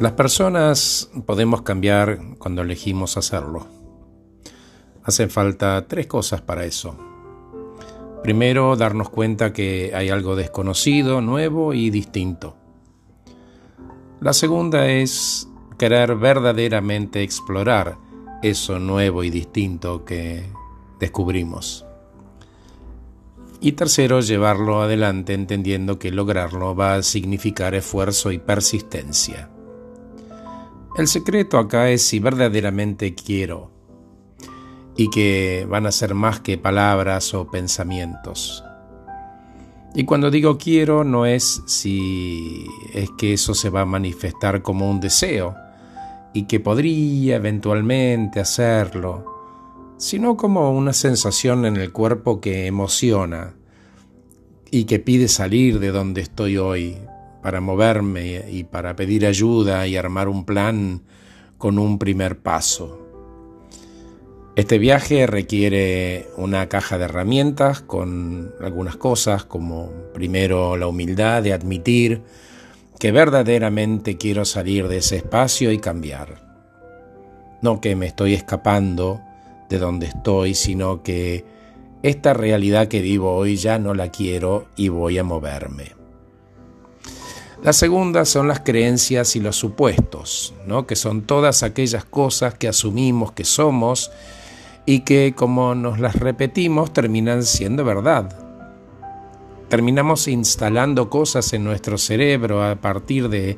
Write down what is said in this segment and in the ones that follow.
Las personas podemos cambiar cuando elegimos hacerlo. Hacen falta tres cosas para eso. Primero, darnos cuenta que hay algo desconocido, nuevo y distinto. La segunda es querer verdaderamente explorar eso nuevo y distinto que descubrimos. Y tercero, llevarlo adelante entendiendo que lograrlo va a significar esfuerzo y persistencia. El secreto acá es si verdaderamente quiero y que van a ser más que palabras o pensamientos. Y cuando digo quiero no es si es que eso se va a manifestar como un deseo y que podría eventualmente hacerlo, sino como una sensación en el cuerpo que emociona y que pide salir de donde estoy hoy para moverme y para pedir ayuda y armar un plan con un primer paso. Este viaje requiere una caja de herramientas con algunas cosas como primero la humildad de admitir que verdaderamente quiero salir de ese espacio y cambiar. No que me estoy escapando de donde estoy, sino que esta realidad que vivo hoy ya no la quiero y voy a moverme. La segunda son las creencias y los supuestos, ¿no? que son todas aquellas cosas que asumimos que somos y que como nos las repetimos terminan siendo verdad. Terminamos instalando cosas en nuestro cerebro a partir de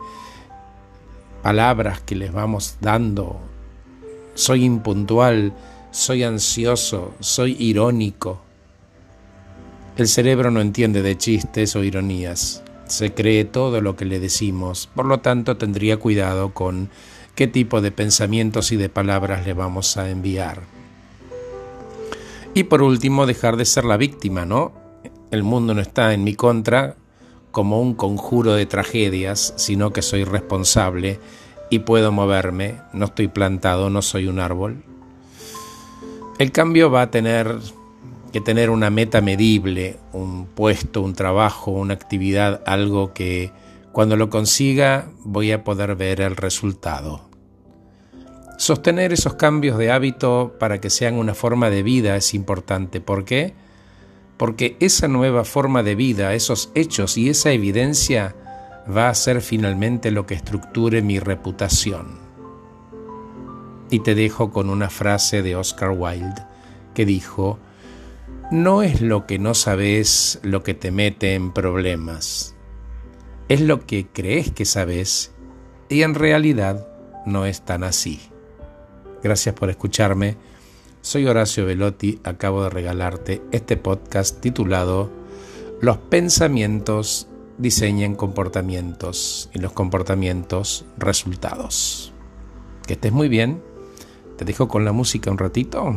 palabras que les vamos dando. Soy impuntual, soy ansioso, soy irónico. El cerebro no entiende de chistes o ironías se cree todo lo que le decimos, por lo tanto tendría cuidado con qué tipo de pensamientos y de palabras le vamos a enviar. Y por último, dejar de ser la víctima, ¿no? El mundo no está en mi contra como un conjuro de tragedias, sino que soy responsable y puedo moverme, no estoy plantado, no soy un árbol. El cambio va a tener que tener una meta medible, un puesto, un trabajo, una actividad, algo que cuando lo consiga voy a poder ver el resultado. Sostener esos cambios de hábito para que sean una forma de vida es importante. ¿Por qué? Porque esa nueva forma de vida, esos hechos y esa evidencia va a ser finalmente lo que estructure mi reputación. Y te dejo con una frase de Oscar Wilde que dijo, no es lo que no sabes lo que te mete en problemas. Es lo que crees que sabes y en realidad no es tan así. Gracias por escucharme. Soy Horacio Velotti. Acabo de regalarte este podcast titulado Los pensamientos diseñan comportamientos y los comportamientos resultados. Que estés muy bien. Te dejo con la música un ratito.